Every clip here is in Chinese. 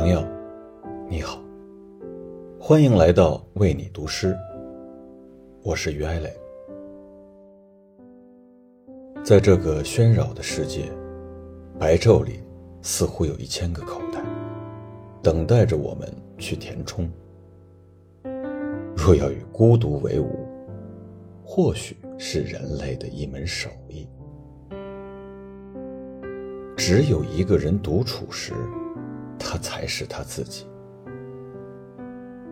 朋友，你好欢迎来到为你读诗，我是于艾磊。在这个喧扰的世界，白昼里似乎有一千个口袋，等待着我们去填充。若要与孤独为伍，或许是人类的一门手艺。只有一个人独处时，他才是他自己。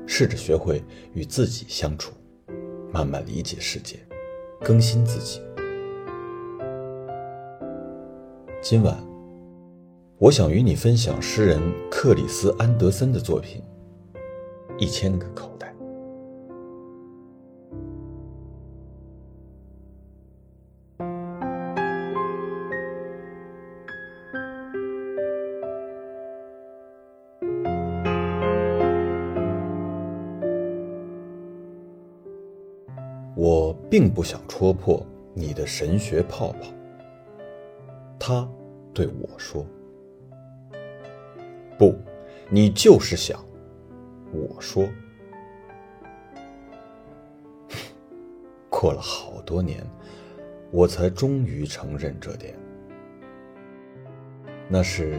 试着学会与自己相处，慢慢理解世界，更新自己。今晚，我想与你分享诗人克里斯安德森的作品《一千个口袋》。我并不想戳破你的神学泡泡。他对我说：“不，你就是想。”我说：“过了好多年，我才终于承认这点。那是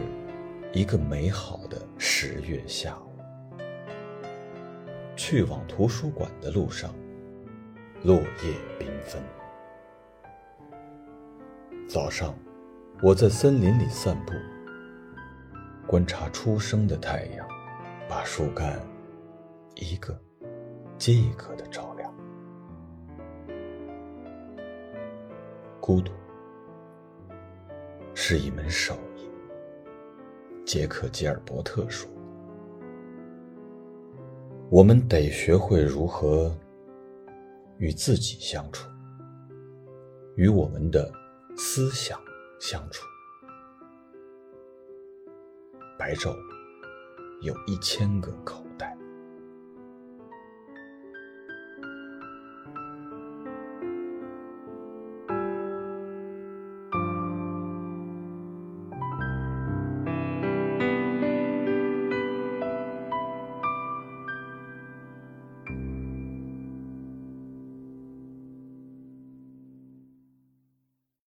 一个美好的十月下午，去往图书馆的路上。”落叶缤纷。早上，我在森林里散步，观察初升的太阳，把树干一个接一个的照亮。孤独是一门手艺。杰克·吉尔伯特说：“我们得学会如何。”与自己相处，与我们的思想相处。白昼有一千个口。